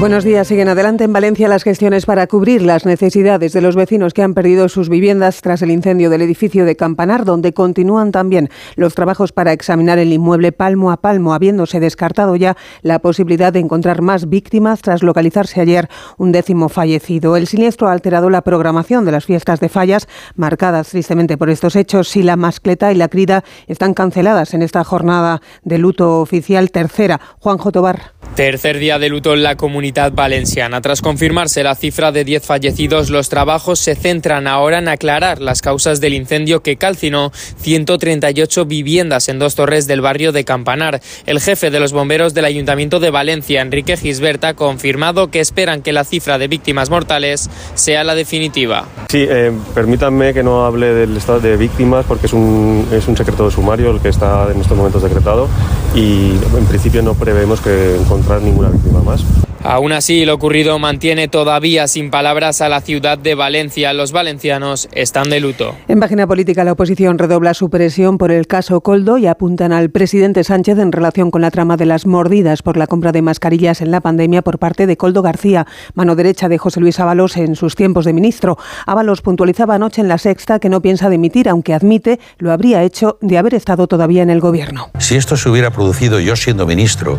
Buenos días. Siguen adelante en Valencia las gestiones para cubrir las necesidades de los vecinos que han perdido sus viviendas tras el incendio del edificio de Campanar, donde continúan también los trabajos para examinar el inmueble palmo a palmo, habiéndose descartado ya la posibilidad de encontrar más víctimas tras localizarse ayer un décimo fallecido. El siniestro ha alterado la programación de las fiestas de fallas, marcadas tristemente por estos hechos. Si la mascleta y la crida están canceladas en esta jornada de luto oficial tercera. Juan Jotobar. Tercer día de luto en la comunidad valenciana. Tras confirmarse la cifra de 10 fallecidos, los trabajos se centran ahora en aclarar las causas del incendio que calcinó 138 viviendas en dos torres del barrio de Campanar. El jefe de los bomberos del Ayuntamiento de Valencia, Enrique Gisberta, ha confirmado que esperan que la cifra de víctimas mortales sea la definitiva. Sí, eh, permítanme que no hable del estado de víctimas porque es un, es un secreto de sumario el que está en estos momentos decretado y en principio no prevemos que encontrar ninguna víctima más. Aún así, lo ocurrido mantiene todavía sin palabras a la ciudad de Valencia. Los valencianos están de luto. En página política, la oposición redobla su presión por el caso Coldo y apuntan al presidente Sánchez en relación con la trama de las mordidas por la compra de mascarillas en la pandemia por parte de Coldo García, mano derecha de José Luis Ábalos en sus tiempos de ministro. Ábalos puntualizaba anoche en la sexta que no piensa dimitir, aunque admite lo habría hecho de haber estado todavía en el gobierno. Si esto se hubiera producido yo siendo ministro,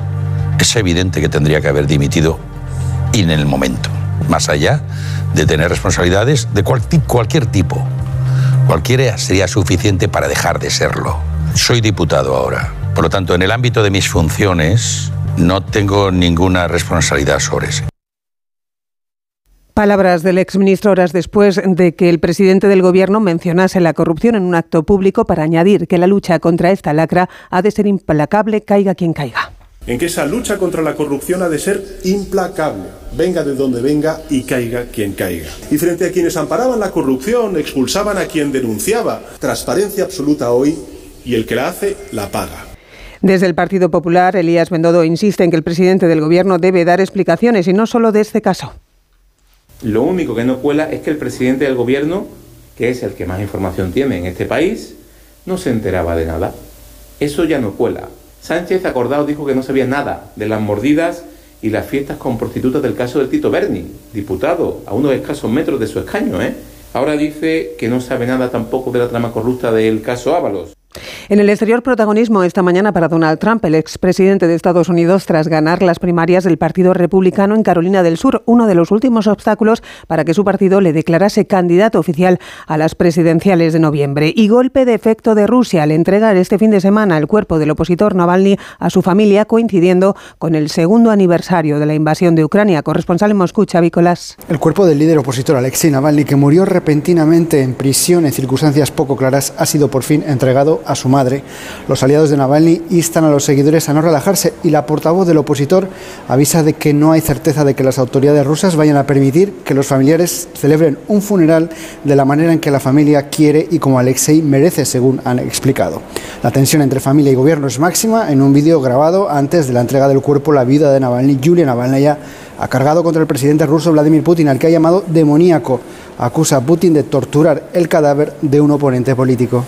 es evidente que tendría que haber dimitido en el momento, más allá de tener responsabilidades de cualquier tipo. Cualquiera sería suficiente para dejar de serlo. Soy diputado ahora, por lo tanto, en el ámbito de mis funciones no tengo ninguna responsabilidad sobre eso. Palabras del exministro horas después de que el presidente del Gobierno mencionase la corrupción en un acto público para añadir que la lucha contra esta lacra ha de ser implacable, caiga quien caiga en que esa lucha contra la corrupción ha de ser implacable, venga de donde venga y caiga quien caiga. Y frente a quienes amparaban la corrupción, expulsaban a quien denunciaba, transparencia absoluta hoy y el que la hace la paga. Desde el Partido Popular, Elías Bendodo insiste en que el presidente del Gobierno debe dar explicaciones y no solo de este caso. Lo único que no cuela es que el presidente del Gobierno, que es el que más información tiene en este país, no se enteraba de nada. Eso ya no cuela. Sánchez acordado dijo que no sabía nada de las mordidas y las fiestas con prostitutas del caso del Tito Berni, diputado, a unos escasos metros de su escaño, ¿eh? Ahora dice que no sabe nada tampoco de la trama corrupta del caso Ábalos. En el exterior, protagonismo esta mañana para Donald Trump, el expresidente de Estados Unidos, tras ganar las primarias del Partido Republicano en Carolina del Sur, uno de los últimos obstáculos para que su partido le declarase candidato oficial a las presidenciales de noviembre. Y golpe de efecto de Rusia al entregar este fin de semana el cuerpo del opositor Navalny a su familia, coincidiendo con el segundo aniversario de la invasión de Ucrania. Corresponsal en Moscú, Chavícolas. El cuerpo del líder opositor Alexei Navalny, que murió repentinamente en prisión en circunstancias poco claras, ha sido por fin entregado a su madre. Los aliados de Navalny instan a los seguidores a no relajarse y la portavoz del opositor avisa de que no hay certeza de que las autoridades rusas vayan a permitir que los familiares celebren un funeral de la manera en que la familia quiere y como Alexei merece, según han explicado. La tensión entre familia y gobierno es máxima. En un vídeo grabado antes de la entrega del cuerpo, la viuda de Navalny, Yulia Navalnaya, ha cargado contra el presidente ruso Vladimir Putin, al que ha llamado demoníaco. Acusa a Putin de torturar el cadáver de un oponente político.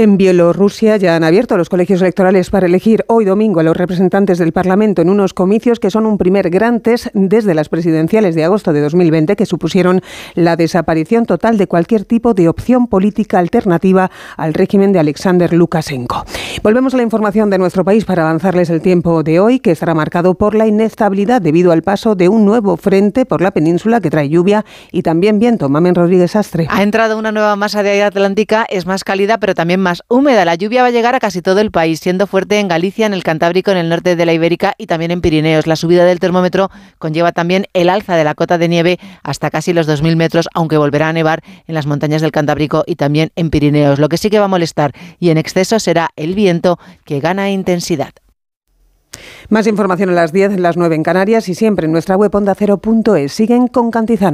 En Bielorrusia ya han abierto los colegios electorales para elegir hoy domingo a los representantes del Parlamento en unos comicios que son un primer gran test desde las presidenciales de agosto de 2020 que supusieron la desaparición total de cualquier tipo de opción política alternativa al régimen de Alexander Lukashenko. Volvemos a la información de nuestro país para avanzarles el tiempo de hoy que estará marcado por la inestabilidad debido al paso de un nuevo frente por la península que trae lluvia y también viento. Mamen Rodríguez Astre. Ha entrado una nueva masa de aire atlántica, es más cálida pero también más húmeda. La lluvia va a llegar a casi todo el país, siendo fuerte en Galicia, en el Cantábrico, en el norte de la Ibérica y también en Pirineos. La subida del termómetro conlleva también el alza de la cota de nieve hasta casi los 2.000 metros, aunque volverá a nevar en las montañas del Cantábrico y también en Pirineos. Lo que sí que va a molestar y en exceso será el viento que gana intensidad. Más información a las 10, las 9 en Canarias y siempre en nuestra web ondacero.es. Siguen con Cantizano.